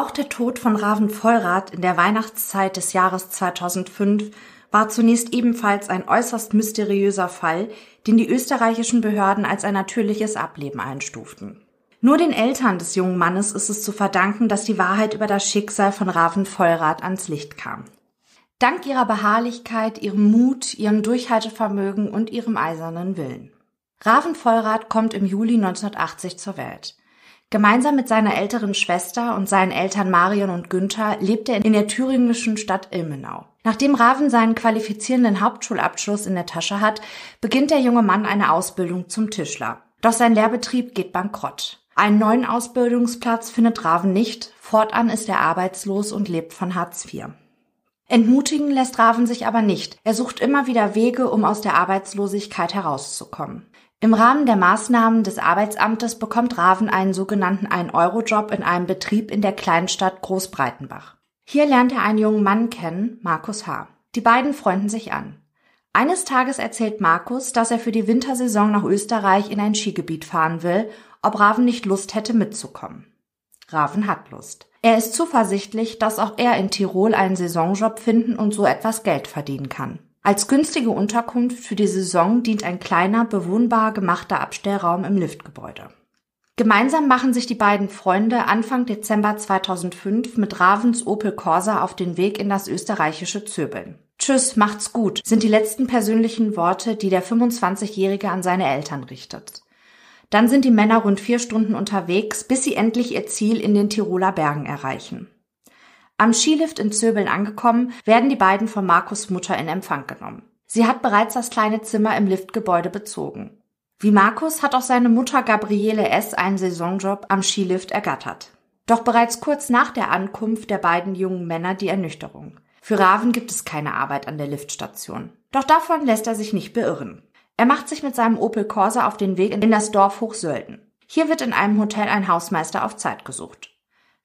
Auch der Tod von Raven Vollrath in der Weihnachtszeit des Jahres 2005 war zunächst ebenfalls ein äußerst mysteriöser Fall, den die österreichischen Behörden als ein natürliches Ableben einstuften. Nur den Eltern des jungen Mannes ist es zu verdanken, dass die Wahrheit über das Schicksal von Raven Vollrath ans Licht kam. Dank ihrer Beharrlichkeit, ihrem Mut, ihrem Durchhaltevermögen und ihrem eisernen Willen. Raven Vollrath kommt im Juli 1980 zur Welt. Gemeinsam mit seiner älteren Schwester und seinen Eltern Marion und Günther lebt er in der thüringischen Stadt Ilmenau. Nachdem Raven seinen qualifizierenden Hauptschulabschluss in der Tasche hat, beginnt der junge Mann eine Ausbildung zum Tischler. Doch sein Lehrbetrieb geht bankrott. Einen neuen Ausbildungsplatz findet Raven nicht, fortan ist er arbeitslos und lebt von Hartz IV. Entmutigen lässt Raven sich aber nicht. Er sucht immer wieder Wege, um aus der Arbeitslosigkeit herauszukommen. Im Rahmen der Maßnahmen des Arbeitsamtes bekommt Raven einen sogenannten 1-Euro-Job in einem Betrieb in der Kleinstadt Großbreitenbach. Hier lernt er einen jungen Mann kennen, Markus H. Die beiden freunden sich an. Eines Tages erzählt Markus, dass er für die Wintersaison nach Österreich in ein Skigebiet fahren will, ob Raven nicht Lust hätte mitzukommen. Raven hat Lust. Er ist zuversichtlich, dass auch er in Tirol einen Saisonjob finden und so etwas Geld verdienen kann. Als günstige Unterkunft für die Saison dient ein kleiner, bewohnbar gemachter Abstellraum im Liftgebäude. Gemeinsam machen sich die beiden Freunde Anfang Dezember 2005 mit Ravens Opel Corsa auf den Weg in das österreichische Zöbeln. Tschüss, macht's gut, sind die letzten persönlichen Worte, die der 25-Jährige an seine Eltern richtet. Dann sind die Männer rund vier Stunden unterwegs, bis sie endlich ihr Ziel in den Tiroler Bergen erreichen. Am Skilift in Zöbeln angekommen, werden die beiden von Markus Mutter in Empfang genommen. Sie hat bereits das kleine Zimmer im Liftgebäude bezogen. Wie Markus hat auch seine Mutter Gabriele S. einen Saisonjob am Skilift ergattert. Doch bereits kurz nach der Ankunft der beiden jungen Männer die Ernüchterung. Für Raven gibt es keine Arbeit an der Liftstation. Doch davon lässt er sich nicht beirren. Er macht sich mit seinem Opel Corsa auf den Weg in das Dorf Hochsölden. Hier wird in einem Hotel ein Hausmeister auf Zeit gesucht.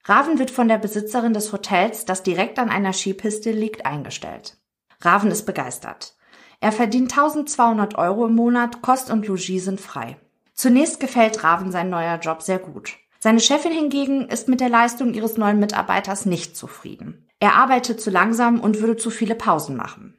Raven wird von der Besitzerin des Hotels, das direkt an einer Skipiste liegt, eingestellt. Raven ist begeistert. Er verdient 1200 Euro im Monat, Kost und Logis sind frei. Zunächst gefällt Raven sein neuer Job sehr gut. Seine Chefin hingegen ist mit der Leistung ihres neuen Mitarbeiters nicht zufrieden. Er arbeitet zu langsam und würde zu viele Pausen machen.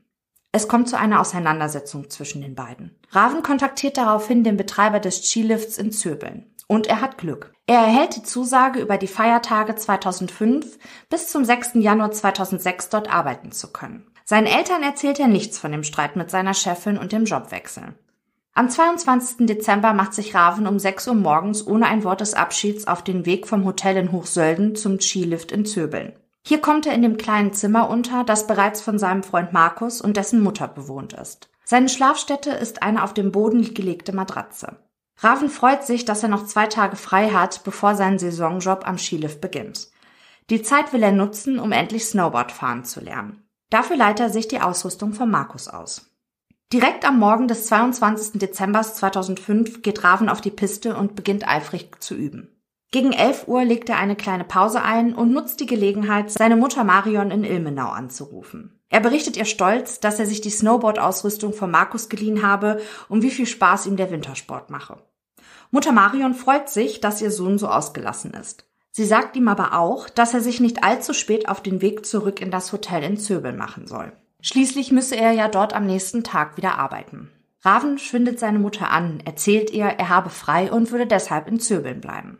Es kommt zu einer Auseinandersetzung zwischen den beiden. Raven kontaktiert daraufhin den Betreiber des Skilifts in Zöbeln. Und er hat Glück. Er erhält die Zusage, über die Feiertage 2005 bis zum 6. Januar 2006 dort arbeiten zu können. Seinen Eltern erzählt er nichts von dem Streit mit seiner Chefin und dem Jobwechsel. Am 22. Dezember macht sich Raven um 6 Uhr morgens ohne ein Wort des Abschieds auf den Weg vom Hotel in Hochsölden zum Skilift in Zöbeln. Hier kommt er in dem kleinen Zimmer unter, das bereits von seinem Freund Markus und dessen Mutter bewohnt ist. Seine Schlafstätte ist eine auf dem Boden gelegte Matratze. Raven freut sich, dass er noch zwei Tage frei hat, bevor sein Saisonjob am Skilift beginnt. Die Zeit will er nutzen, um endlich Snowboard fahren zu lernen. Dafür leiht er sich die Ausrüstung von Markus aus. Direkt am Morgen des 22. Dezember 2005 geht Raven auf die Piste und beginnt eifrig zu üben. Gegen 11 Uhr legt er eine kleine Pause ein und nutzt die Gelegenheit, seine Mutter Marion in Ilmenau anzurufen. Er berichtet ihr stolz, dass er sich die Snowboard-Ausrüstung von Markus geliehen habe und wie viel Spaß ihm der Wintersport mache. Mutter Marion freut sich, dass ihr Sohn so ausgelassen ist. Sie sagt ihm aber auch, dass er sich nicht allzu spät auf den Weg zurück in das Hotel in Zöbel machen soll. Schließlich müsse er ja dort am nächsten Tag wieder arbeiten. Raven schwindet seine Mutter an, erzählt ihr, er habe frei und würde deshalb in Zöbeln bleiben.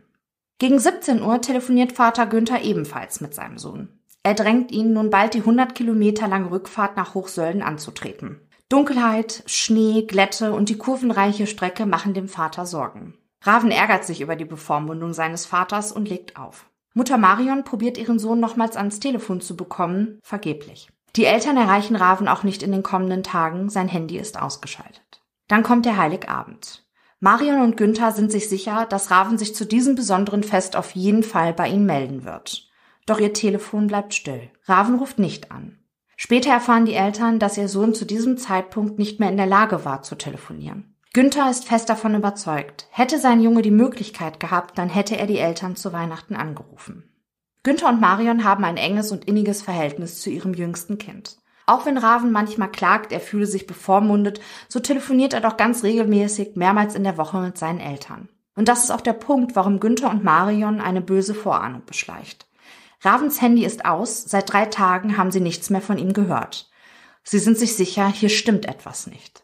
Gegen 17 Uhr telefoniert Vater Günther ebenfalls mit seinem Sohn. Er drängt ihn, nun bald die 100 Kilometer lange Rückfahrt nach Hochsölden anzutreten. Dunkelheit, Schnee, Glätte und die kurvenreiche Strecke machen dem Vater Sorgen. Raven ärgert sich über die Bevormundung seines Vaters und legt auf. Mutter Marion probiert ihren Sohn nochmals ans Telefon zu bekommen, vergeblich. Die Eltern erreichen Raven auch nicht in den kommenden Tagen, sein Handy ist ausgeschaltet. Dann kommt der Heiligabend. Marion und Günther sind sich sicher, dass Raven sich zu diesem besonderen Fest auf jeden Fall bei ihnen melden wird. Doch ihr Telefon bleibt still. Raven ruft nicht an. Später erfahren die Eltern, dass ihr Sohn zu diesem Zeitpunkt nicht mehr in der Lage war zu telefonieren. Günther ist fest davon überzeugt. Hätte sein Junge die Möglichkeit gehabt, dann hätte er die Eltern zu Weihnachten angerufen. Günther und Marion haben ein enges und inniges Verhältnis zu ihrem jüngsten Kind. Auch wenn Raven manchmal klagt, er fühle sich bevormundet, so telefoniert er doch ganz regelmäßig mehrmals in der Woche mit seinen Eltern. Und das ist auch der Punkt, warum Günther und Marion eine böse Vorahnung beschleicht. Ravens Handy ist aus, seit drei Tagen haben sie nichts mehr von ihm gehört. Sie sind sich sicher, hier stimmt etwas nicht.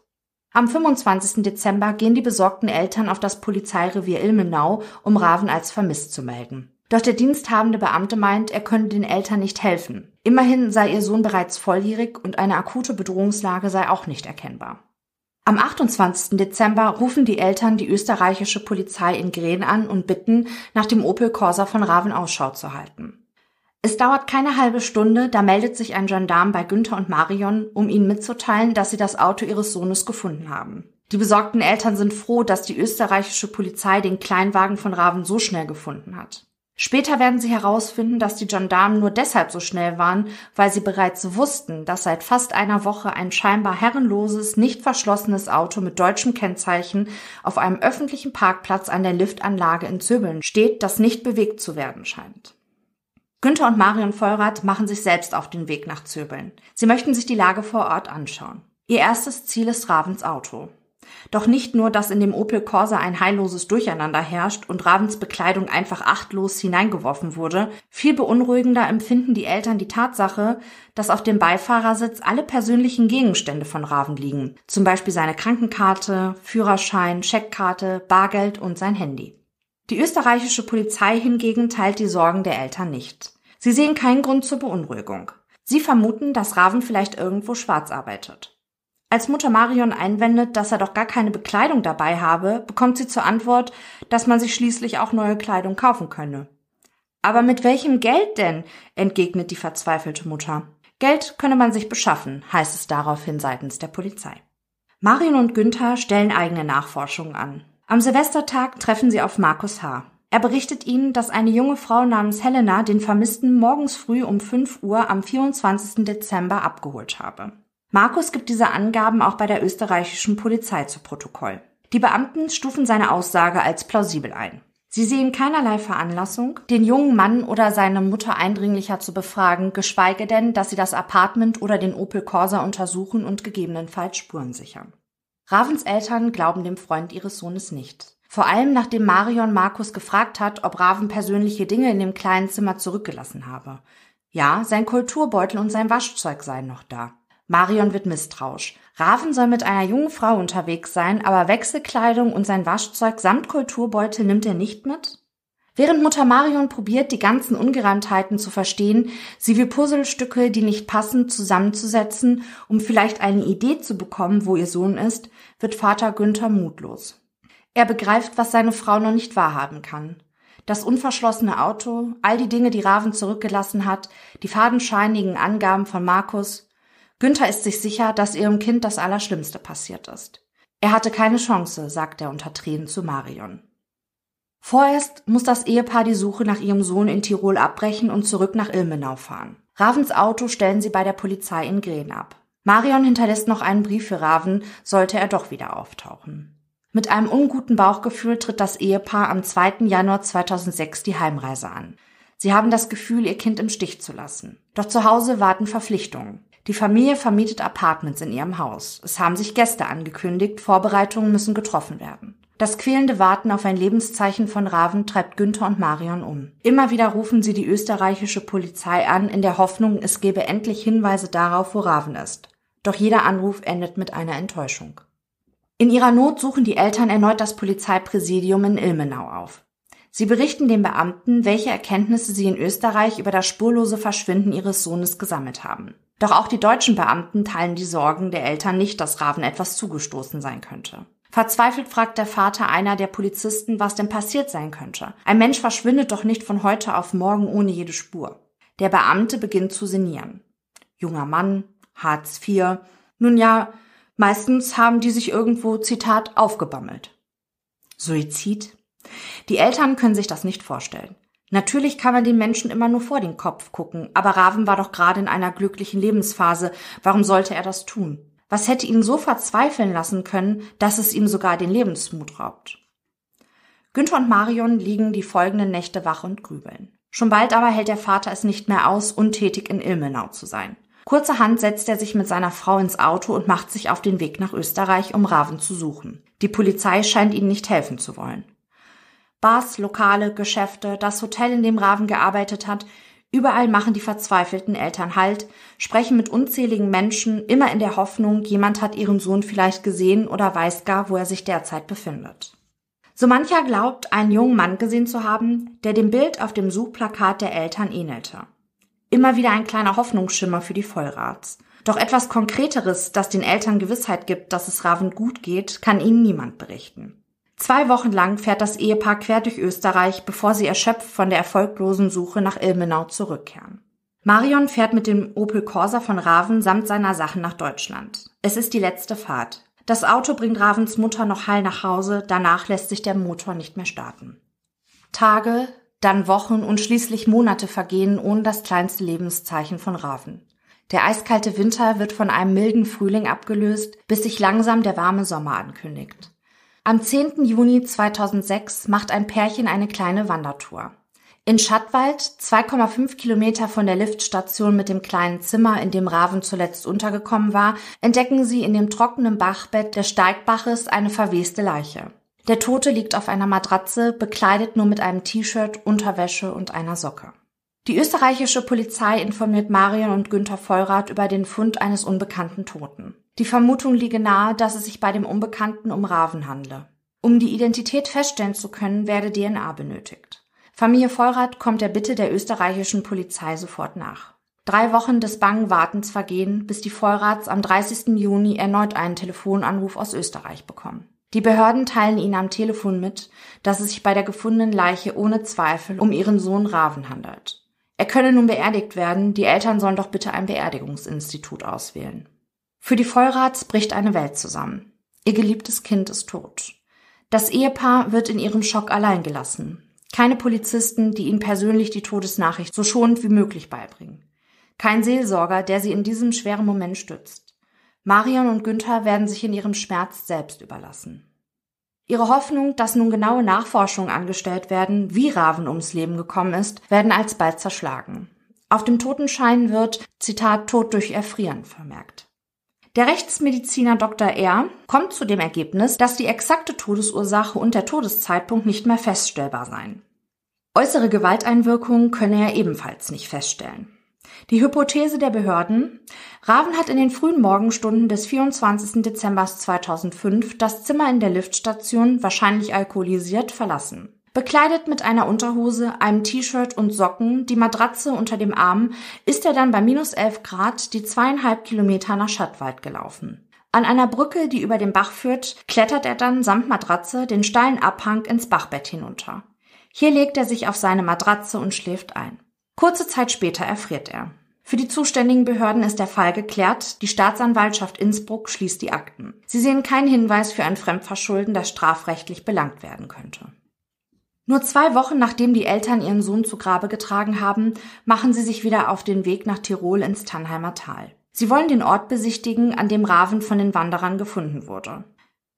Am 25. Dezember gehen die besorgten Eltern auf das Polizeirevier Ilmenau, um Raven als vermisst zu melden. Doch der diensthabende Beamte meint, er könne den Eltern nicht helfen. Immerhin sei ihr Sohn bereits volljährig und eine akute Bedrohungslage sei auch nicht erkennbar. Am 28. Dezember rufen die Eltern die österreichische Polizei in Gren an und bitten, nach dem Opel Corsa von Raven Ausschau zu halten. Es dauert keine halbe Stunde, da meldet sich ein Gendarm bei Günther und Marion, um ihnen mitzuteilen, dass sie das Auto ihres Sohnes gefunden haben. Die besorgten Eltern sind froh, dass die österreichische Polizei den Kleinwagen von Raven so schnell gefunden hat. Später werden sie herausfinden, dass die Gendarmen nur deshalb so schnell waren, weil sie bereits wussten, dass seit fast einer Woche ein scheinbar herrenloses, nicht verschlossenes Auto mit deutschem Kennzeichen auf einem öffentlichen Parkplatz an der Liftanlage in Zöbeln steht, das nicht bewegt zu werden scheint. Günther und Marion Vollrath machen sich selbst auf den Weg nach Zöbeln. Sie möchten sich die Lage vor Ort anschauen. Ihr erstes Ziel ist Ravens Auto. Doch nicht nur, dass in dem Opel Corsa ein heilloses Durcheinander herrscht und Ravens Bekleidung einfach achtlos hineingeworfen wurde, viel beunruhigender empfinden die Eltern die Tatsache, dass auf dem Beifahrersitz alle persönlichen Gegenstände von Raven liegen, zum Beispiel seine Krankenkarte, Führerschein, Scheckkarte, Bargeld und sein Handy. Die österreichische Polizei hingegen teilt die Sorgen der Eltern nicht. Sie sehen keinen Grund zur Beunruhigung. Sie vermuten, dass Raven vielleicht irgendwo schwarz arbeitet. Als Mutter Marion einwendet, dass er doch gar keine Bekleidung dabei habe, bekommt sie zur Antwort, dass man sich schließlich auch neue Kleidung kaufen könne. Aber mit welchem Geld denn? entgegnet die verzweifelte Mutter. Geld könne man sich beschaffen, heißt es daraufhin seitens der Polizei. Marion und Günther stellen eigene Nachforschungen an. Am Silvestertag treffen sie auf Markus H. Er berichtet ihnen, dass eine junge Frau namens Helena den Vermissten morgens früh um 5 Uhr am 24. Dezember abgeholt habe. Markus gibt diese Angaben auch bei der österreichischen Polizei zu Protokoll. Die Beamten stufen seine Aussage als plausibel ein. Sie sehen keinerlei Veranlassung, den jungen Mann oder seine Mutter eindringlicher zu befragen, geschweige denn, dass sie das Apartment oder den Opel Corsa untersuchen und gegebenenfalls Spuren sichern. Ravens Eltern glauben dem Freund ihres Sohnes nicht. Vor allem nachdem Marion Markus gefragt hat, ob Raven persönliche Dinge in dem kleinen Zimmer zurückgelassen habe. Ja, sein Kulturbeutel und sein Waschzeug seien noch da. Marion wird misstrauisch. Raven soll mit einer jungen Frau unterwegs sein, aber Wechselkleidung und sein Waschzeug samt Kulturbeutel nimmt er nicht mit? Während Mutter Marion probiert, die ganzen Ungereimtheiten zu verstehen, sie wie Puzzlestücke, die nicht passen, zusammenzusetzen, um vielleicht eine Idee zu bekommen, wo ihr Sohn ist, wird Vater Günther mutlos. Er begreift, was seine Frau noch nicht wahrhaben kann. Das unverschlossene Auto, all die Dinge, die Raven zurückgelassen hat, die fadenscheinigen Angaben von Markus. Günther ist sich sicher, dass ihrem Kind das Allerschlimmste passiert ist. Er hatte keine Chance, sagt er unter Tränen zu Marion. Vorerst muss das Ehepaar die Suche nach ihrem Sohn in Tirol abbrechen und zurück nach Ilmenau fahren. Ravens Auto stellen sie bei der Polizei in Gren ab. Marion hinterlässt noch einen Brief für Raven, sollte er doch wieder auftauchen. Mit einem unguten Bauchgefühl tritt das Ehepaar am 2. Januar 2006 die Heimreise an. Sie haben das Gefühl, ihr Kind im Stich zu lassen. Doch zu Hause warten Verpflichtungen. Die Familie vermietet Apartments in ihrem Haus. Es haben sich Gäste angekündigt, Vorbereitungen müssen getroffen werden. Das quälende Warten auf ein Lebenszeichen von Raven treibt Günther und Marion um. Immer wieder rufen sie die österreichische Polizei an, in der Hoffnung, es gebe endlich Hinweise darauf, wo Raven ist. Doch jeder Anruf endet mit einer Enttäuschung. In ihrer Not suchen die Eltern erneut das Polizeipräsidium in Ilmenau auf. Sie berichten den Beamten, welche Erkenntnisse sie in Österreich über das spurlose Verschwinden ihres Sohnes gesammelt haben. Doch auch die deutschen Beamten teilen die Sorgen der Eltern nicht, dass Raven etwas zugestoßen sein könnte. Verzweifelt fragt der Vater einer der Polizisten, was denn passiert sein könnte. Ein Mensch verschwindet doch nicht von heute auf morgen ohne jede Spur. Der Beamte beginnt zu sinnieren. Junger Mann, Hartz IV. Nun ja, Meistens haben die sich irgendwo, Zitat, aufgebammelt. Suizid? Die Eltern können sich das nicht vorstellen. Natürlich kann man den Menschen immer nur vor den Kopf gucken, aber Raven war doch gerade in einer glücklichen Lebensphase. Warum sollte er das tun? Was hätte ihn so verzweifeln lassen können, dass es ihm sogar den Lebensmut raubt? Günther und Marion liegen die folgenden Nächte wach und grübeln. Schon bald aber hält der Vater es nicht mehr aus, untätig in Ilmenau zu sein. Kurzerhand setzt er sich mit seiner Frau ins Auto und macht sich auf den Weg nach Österreich, um Raven zu suchen. Die Polizei scheint ihnen nicht helfen zu wollen. Bars, Lokale, Geschäfte, das Hotel, in dem Raven gearbeitet hat, Überall machen die verzweifelten Eltern Halt, sprechen mit unzähligen Menschen, immer in der Hoffnung, jemand hat ihren Sohn vielleicht gesehen oder weiß gar, wo er sich derzeit befindet. So mancher glaubt, einen jungen Mann gesehen zu haben, der dem Bild auf dem Suchplakat der Eltern ähnelte. Immer wieder ein kleiner Hoffnungsschimmer für die Vollrats. Doch etwas Konkreteres, das den Eltern Gewissheit gibt, dass es Raven gut geht, kann ihnen niemand berichten. Zwei Wochen lang fährt das Ehepaar quer durch Österreich, bevor sie erschöpft von der erfolglosen Suche nach Ilmenau zurückkehren. Marion fährt mit dem Opel Corsa von Raven samt seiner Sachen nach Deutschland. Es ist die letzte Fahrt. Das Auto bringt Ravens Mutter noch heil nach Hause, danach lässt sich der Motor nicht mehr starten. Tage, dann Wochen und schließlich Monate vergehen ohne das kleinste Lebenszeichen von Raven. Der eiskalte Winter wird von einem milden Frühling abgelöst, bis sich langsam der warme Sommer ankündigt. Am 10. Juni 2006 macht ein Pärchen eine kleine Wandertour. In Schattwald, 2,5 Kilometer von der Liftstation mit dem kleinen Zimmer, in dem Raven zuletzt untergekommen war, entdecken sie in dem trockenen Bachbett des Steigbaches eine verweste Leiche. Der Tote liegt auf einer Matratze, bekleidet nur mit einem T-Shirt, Unterwäsche und einer Socke. Die österreichische Polizei informiert Marion und Günther Vollrath über den Fund eines unbekannten Toten. Die Vermutung liege nahe, dass es sich bei dem Unbekannten um Raven handle. Um die Identität feststellen zu können, werde DNA benötigt. Familie Vollrath kommt der Bitte der österreichischen Polizei sofort nach. Drei Wochen des bangen Wartens vergehen, bis die Vollrats am 30. Juni erneut einen Telefonanruf aus Österreich bekommen. Die Behörden teilen ihnen am Telefon mit, dass es sich bei der gefundenen Leiche ohne Zweifel um ihren Sohn Raven handelt. Er könne nun beerdigt werden, die Eltern sollen doch bitte ein Beerdigungsinstitut auswählen. Für die Vollrats bricht eine Welt zusammen. Ihr geliebtes Kind ist tot. Das Ehepaar wird in ihrem Schock allein gelassen. Keine Polizisten, die ihnen persönlich die Todesnachricht so schonend wie möglich beibringen. Kein Seelsorger, der sie in diesem schweren Moment stützt. Marion und Günther werden sich in ihrem Schmerz selbst überlassen. Ihre Hoffnung, dass nun genaue Nachforschungen angestellt werden, wie Raven ums Leben gekommen ist, werden alsbald zerschlagen. Auf dem Totenschein wird, Zitat, Tod durch Erfrieren vermerkt. Der Rechtsmediziner Dr. R. kommt zu dem Ergebnis, dass die exakte Todesursache und der Todeszeitpunkt nicht mehr feststellbar seien. Äußere Gewalteinwirkungen könne er ebenfalls nicht feststellen. Die Hypothese der Behörden, Raven hat in den frühen Morgenstunden des 24. Dezember 2005 das Zimmer in der Liftstation, wahrscheinlich alkoholisiert, verlassen. Bekleidet mit einer Unterhose, einem T-Shirt und Socken, die Matratze unter dem Arm, ist er dann bei minus 11 Grad die zweieinhalb Kilometer nach Schattwald gelaufen. An einer Brücke, die über den Bach führt, klettert er dann samt Matratze den steilen Abhang ins Bachbett hinunter. Hier legt er sich auf seine Matratze und schläft ein. Kurze Zeit später erfriert er. Für die zuständigen Behörden ist der Fall geklärt. Die Staatsanwaltschaft Innsbruck schließt die Akten. Sie sehen keinen Hinweis für ein Fremdverschulden, das strafrechtlich belangt werden könnte. Nur zwei Wochen nachdem die Eltern ihren Sohn zu Grabe getragen haben, machen sie sich wieder auf den Weg nach Tirol ins Tannheimer Tal. Sie wollen den Ort besichtigen, an dem Raven von den Wanderern gefunden wurde.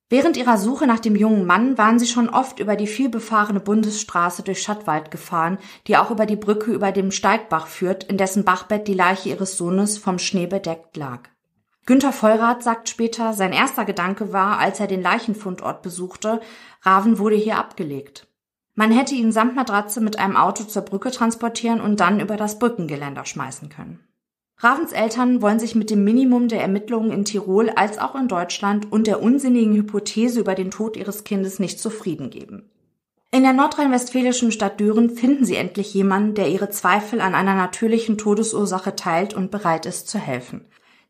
Während ihrer Suche nach dem jungen Mann waren sie schon oft über die vielbefahrene Bundesstraße durch Schattwald gefahren, die auch über die Brücke über dem Steigbach führt, in dessen Bachbett die Leiche ihres Sohnes vom Schnee bedeckt lag. Günter Vollrath sagt später, sein erster Gedanke war, als er den Leichenfundort besuchte, Raven wurde hier abgelegt. Man hätte ihn samt Matratze mit einem Auto zur Brücke transportieren und dann über das Brückengeländer schmeißen können. Ravens Eltern wollen sich mit dem Minimum der Ermittlungen in Tirol als auch in Deutschland und der unsinnigen Hypothese über den Tod ihres Kindes nicht zufrieden geben. In der nordrhein-westfälischen Stadt Düren finden sie endlich jemanden, der ihre Zweifel an einer natürlichen Todesursache teilt und bereit ist zu helfen.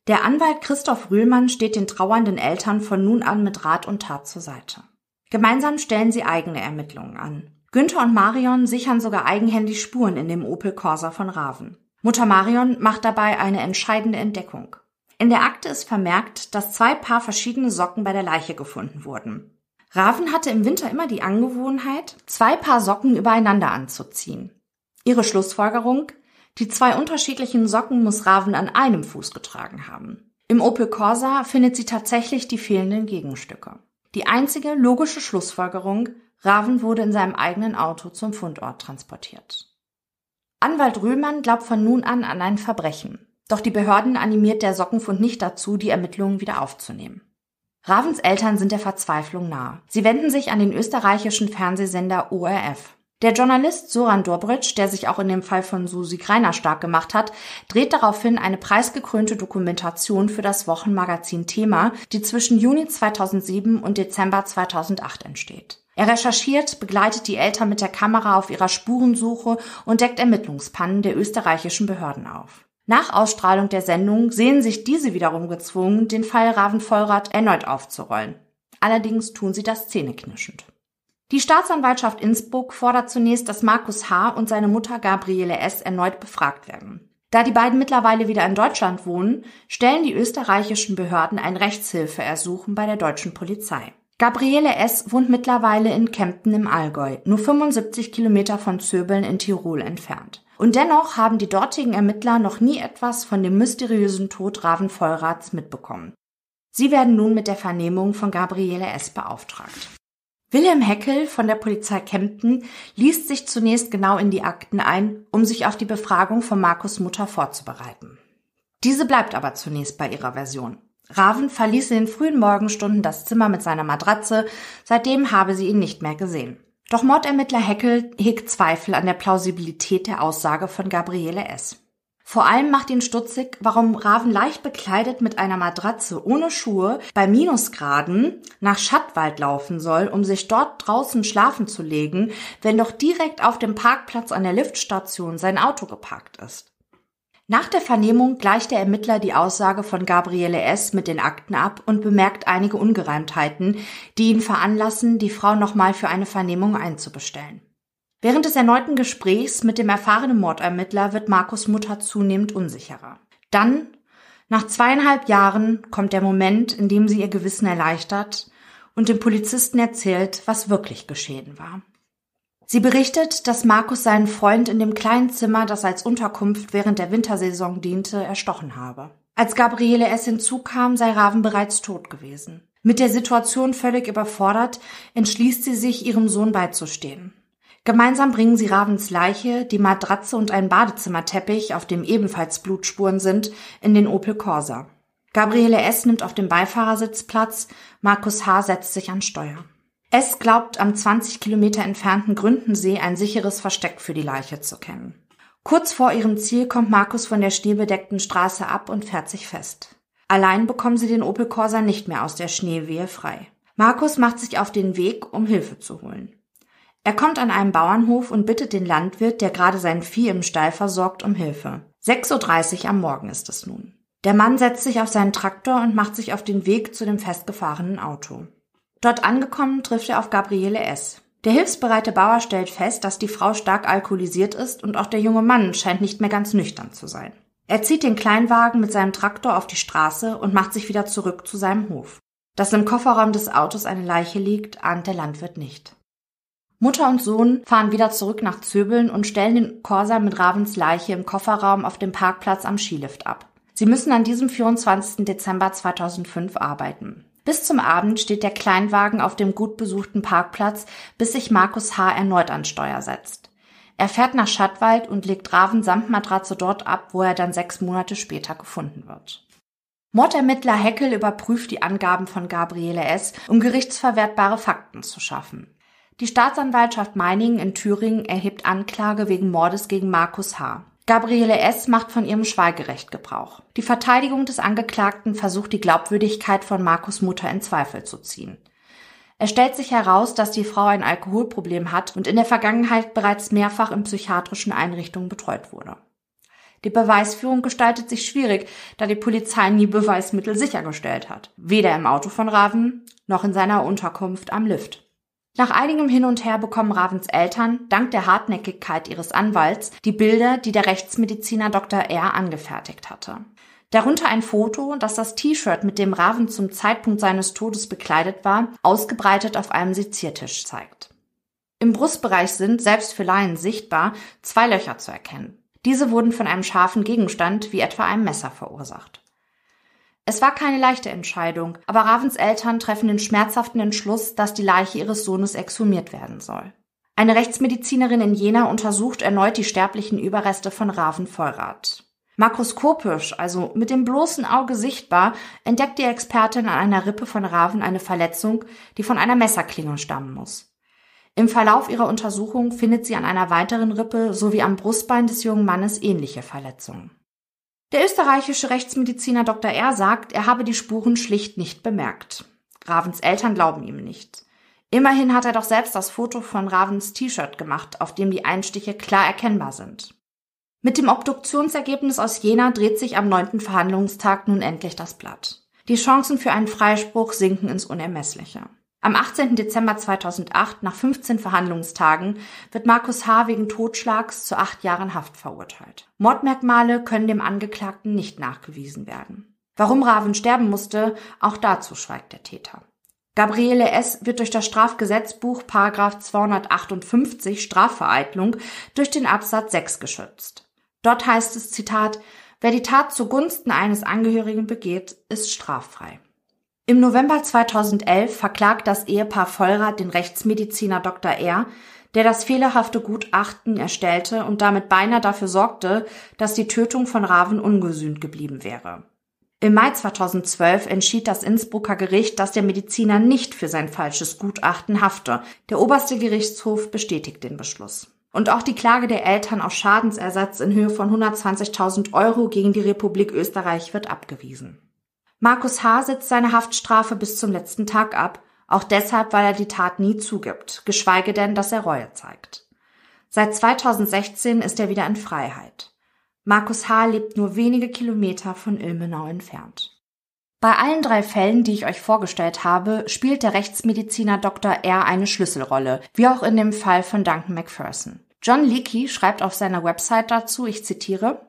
Der Anwalt Christoph Rühlmann steht den trauernden Eltern von nun an mit Rat und Tat zur Seite. Gemeinsam stellen sie eigene Ermittlungen an. Günther und Marion sichern sogar eigenhändig Spuren in dem Opel Corsa von Raven. Mutter Marion macht dabei eine entscheidende Entdeckung. In der Akte ist vermerkt, dass zwei Paar verschiedene Socken bei der Leiche gefunden wurden. Raven hatte im Winter immer die Angewohnheit, zwei Paar Socken übereinander anzuziehen. Ihre Schlussfolgerung? Die zwei unterschiedlichen Socken muss Raven an einem Fuß getragen haben. Im Opel Corsa findet sie tatsächlich die fehlenden Gegenstücke. Die einzige logische Schlussfolgerung, Raven wurde in seinem eigenen Auto zum Fundort transportiert. Anwalt Röhmann glaubt von nun an an ein Verbrechen. Doch die Behörden animiert der Sockenfund nicht dazu, die Ermittlungen wieder aufzunehmen. Ravens Eltern sind der Verzweiflung nahe. Sie wenden sich an den österreichischen Fernsehsender ORF. Der Journalist Soran Dobritsch, der sich auch in dem Fall von Susi Greiner stark gemacht hat, dreht daraufhin eine preisgekrönte Dokumentation für das Wochenmagazin Thema, die zwischen Juni 2007 und Dezember 2008 entsteht. Er recherchiert, begleitet die Eltern mit der Kamera auf ihrer Spurensuche und deckt Ermittlungspannen der österreichischen Behörden auf. Nach Ausstrahlung der Sendung sehen sich diese wiederum gezwungen, den Fall Raven-Vollrath erneut aufzurollen. Allerdings tun sie das zähneknirschend. Die Staatsanwaltschaft Innsbruck fordert zunächst, dass Markus H. und seine Mutter Gabriele S. erneut befragt werden. Da die beiden mittlerweile wieder in Deutschland wohnen, stellen die österreichischen Behörden ein Rechtshilfeersuchen bei der deutschen Polizei. Gabriele S. wohnt mittlerweile in Kempten im Allgäu, nur 75 Kilometer von Zöbeln in Tirol entfernt. Und dennoch haben die dortigen Ermittler noch nie etwas von dem mysteriösen Tod Raven Vollraths mitbekommen. Sie werden nun mit der Vernehmung von Gabriele S. beauftragt. Wilhelm Heckel von der Polizei Kempten liest sich zunächst genau in die Akten ein, um sich auf die Befragung von Markus Mutter vorzubereiten. Diese bleibt aber zunächst bei ihrer Version. Raven verließ in den frühen Morgenstunden das Zimmer mit seiner Matratze, seitdem habe sie ihn nicht mehr gesehen. Doch Mordermittler Heckel hegt Zweifel an der Plausibilität der Aussage von Gabriele S. Vor allem macht ihn stutzig, warum Raven leicht bekleidet mit einer Matratze ohne Schuhe bei Minusgraden nach Schattwald laufen soll, um sich dort draußen schlafen zu legen, wenn doch direkt auf dem Parkplatz an der Liftstation sein Auto geparkt ist. Nach der Vernehmung gleicht der Ermittler die Aussage von Gabriele S. mit den Akten ab und bemerkt einige Ungereimtheiten, die ihn veranlassen, die Frau nochmal für eine Vernehmung einzubestellen. Während des erneuten Gesprächs mit dem erfahrenen Mordermittler wird Markus Mutter zunehmend unsicherer. Dann, nach zweieinhalb Jahren, kommt der Moment, in dem sie ihr Gewissen erleichtert und dem Polizisten erzählt, was wirklich geschehen war. Sie berichtet, dass Markus seinen Freund in dem kleinen Zimmer, das als Unterkunft während der Wintersaison diente, erstochen habe. Als Gabriele es hinzukam, sei Raven bereits tot gewesen. Mit der Situation völlig überfordert, entschließt sie sich, ihrem Sohn beizustehen. Gemeinsam bringen sie Ravens Leiche, die Matratze und einen Badezimmerteppich, auf dem ebenfalls Blutspuren sind, in den Opel Corsa. Gabriele S. nimmt auf dem Beifahrersitz Platz, Markus H. setzt sich an Steuer. S. glaubt, am 20 Kilometer entfernten Gründensee ein sicheres Versteck für die Leiche zu kennen. Kurz vor ihrem Ziel kommt Markus von der schneebedeckten Straße ab und fährt sich fest. Allein bekommen sie den Opel Corsa nicht mehr aus der Schneewehe frei. Markus macht sich auf den Weg, um Hilfe zu holen. Er kommt an einem Bauernhof und bittet den Landwirt, der gerade sein Vieh im Stall versorgt, um Hilfe. 6.30 Uhr am Morgen ist es nun. Der Mann setzt sich auf seinen Traktor und macht sich auf den Weg zu dem festgefahrenen Auto. Dort angekommen trifft er auf Gabriele S. Der hilfsbereite Bauer stellt fest, dass die Frau stark alkoholisiert ist und auch der junge Mann scheint nicht mehr ganz nüchtern zu sein. Er zieht den Kleinwagen mit seinem Traktor auf die Straße und macht sich wieder zurück zu seinem Hof. Dass im Kofferraum des Autos eine Leiche liegt, ahnt der Landwirt nicht. Mutter und Sohn fahren wieder zurück nach Zöbeln und stellen den Corsa mit Ravens Leiche im Kofferraum auf dem Parkplatz am Skilift ab. Sie müssen an diesem 24. Dezember 2005 arbeiten. Bis zum Abend steht der Kleinwagen auf dem gut besuchten Parkplatz, bis sich Markus H. erneut an Steuer setzt. Er fährt nach Schattwald und legt Raven samt Matratze dort ab, wo er dann sechs Monate später gefunden wird. Mordermittler Heckel überprüft die Angaben von Gabriele S., um gerichtsverwertbare Fakten zu schaffen. Die Staatsanwaltschaft Meiningen in Thüringen erhebt Anklage wegen Mordes gegen Markus H. Gabriele S. macht von ihrem Schweigerecht Gebrauch. Die Verteidigung des Angeklagten versucht die Glaubwürdigkeit von Markus Mutter in Zweifel zu ziehen. Es stellt sich heraus, dass die Frau ein Alkoholproblem hat und in der Vergangenheit bereits mehrfach in psychiatrischen Einrichtungen betreut wurde. Die Beweisführung gestaltet sich schwierig, da die Polizei nie Beweismittel sichergestellt hat. Weder im Auto von Raven noch in seiner Unterkunft am Lift. Nach einigem Hin und Her bekommen Ravens Eltern, dank der Hartnäckigkeit ihres Anwalts, die Bilder, die der Rechtsmediziner Dr. R. angefertigt hatte. Darunter ein Foto, das das T-Shirt, mit dem Raven zum Zeitpunkt seines Todes bekleidet war, ausgebreitet auf einem Seziertisch zeigt. Im Brustbereich sind, selbst für Laien sichtbar, zwei Löcher zu erkennen. Diese wurden von einem scharfen Gegenstand, wie etwa einem Messer, verursacht. Es war keine leichte Entscheidung, aber Ravens Eltern treffen den schmerzhaften Entschluss, dass die Leiche ihres Sohnes exhumiert werden soll. Eine Rechtsmedizinerin in Jena untersucht erneut die sterblichen Überreste von Raven Vollrath. Makroskopisch, also mit dem bloßen Auge sichtbar, entdeckt die Expertin an einer Rippe von Raven eine Verletzung, die von einer Messerklinge stammen muss. Im Verlauf ihrer Untersuchung findet sie an einer weiteren Rippe sowie am Brustbein des jungen Mannes ähnliche Verletzungen. Der österreichische Rechtsmediziner Dr. R. sagt, er habe die Spuren schlicht nicht bemerkt. Ravens Eltern glauben ihm nicht. Immerhin hat er doch selbst das Foto von Ravens T-Shirt gemacht, auf dem die Einstiche klar erkennbar sind. Mit dem Obduktionsergebnis aus Jena dreht sich am neunten Verhandlungstag nun endlich das Blatt. Die Chancen für einen Freispruch sinken ins Unermessliche. Am 18. Dezember 2008, nach 15 Verhandlungstagen, wird Markus H. wegen Totschlags zu acht Jahren Haft verurteilt. Mordmerkmale können dem Angeklagten nicht nachgewiesen werden. Warum Raven sterben musste, auch dazu schweigt der Täter. Gabriele S. wird durch das Strafgesetzbuch Paragraph 258 Strafvereitlung durch den Absatz 6 geschützt. Dort heißt es, Zitat, wer die Tat zugunsten eines Angehörigen begeht, ist straffrei. Im November 2011 verklagt das Ehepaar Vollrath den Rechtsmediziner Dr. R., der das fehlerhafte Gutachten erstellte und damit beinahe dafür sorgte, dass die Tötung von Raven ungesühnt geblieben wäre. Im Mai 2012 entschied das Innsbrucker Gericht, dass der Mediziner nicht für sein falsches Gutachten hafte. Der oberste Gerichtshof bestätigt den Beschluss. Und auch die Klage der Eltern auf Schadensersatz in Höhe von 120.000 Euro gegen die Republik Österreich wird abgewiesen. Markus H. sitzt seine Haftstrafe bis zum letzten Tag ab, auch deshalb, weil er die Tat nie zugibt, geschweige denn, dass er Reue zeigt. Seit 2016 ist er wieder in Freiheit. Markus H. lebt nur wenige Kilometer von Ilmenau entfernt. Bei allen drei Fällen, die ich euch vorgestellt habe, spielt der Rechtsmediziner Dr. R. eine Schlüsselrolle, wie auch in dem Fall von Duncan McPherson. John Leakey schreibt auf seiner Website dazu, ich zitiere,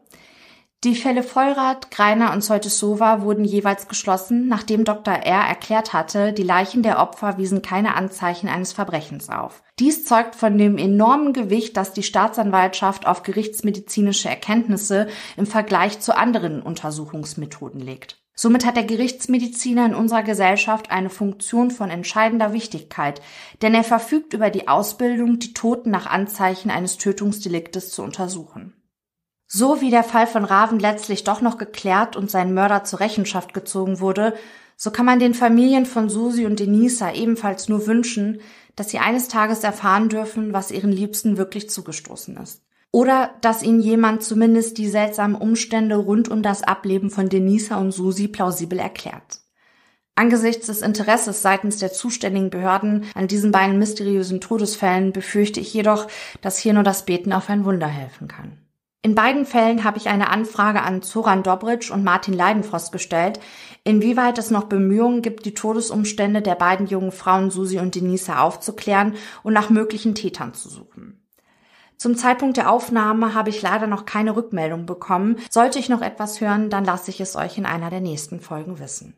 die Fälle Vollrath, Greiner und Sova wurden jeweils geschlossen, nachdem Dr. R. erklärt hatte, die Leichen der Opfer wiesen keine Anzeichen eines Verbrechens auf. Dies zeugt von dem enormen Gewicht, das die Staatsanwaltschaft auf gerichtsmedizinische Erkenntnisse im Vergleich zu anderen Untersuchungsmethoden legt. Somit hat der Gerichtsmediziner in unserer Gesellschaft eine Funktion von entscheidender Wichtigkeit, denn er verfügt über die Ausbildung, die Toten nach Anzeichen eines Tötungsdeliktes zu untersuchen. So wie der Fall von Raven letztlich doch noch geklärt und sein Mörder zur Rechenschaft gezogen wurde, so kann man den Familien von Susi und Denisa ebenfalls nur wünschen, dass sie eines Tages erfahren dürfen, was ihren Liebsten wirklich zugestoßen ist. Oder dass ihnen jemand zumindest die seltsamen Umstände rund um das Ableben von Denisa und Susi plausibel erklärt. Angesichts des Interesses seitens der zuständigen Behörden an diesen beiden mysteriösen Todesfällen befürchte ich jedoch, dass hier nur das Beten auf ein Wunder helfen kann. In beiden Fällen habe ich eine Anfrage an Zoran Dobritsch und Martin Leidenfrost gestellt, inwieweit es noch Bemühungen gibt, die Todesumstände der beiden jungen Frauen Susi und Denise aufzuklären und nach möglichen Tätern zu suchen. Zum Zeitpunkt der Aufnahme habe ich leider noch keine Rückmeldung bekommen. Sollte ich noch etwas hören, dann lasse ich es euch in einer der nächsten Folgen wissen.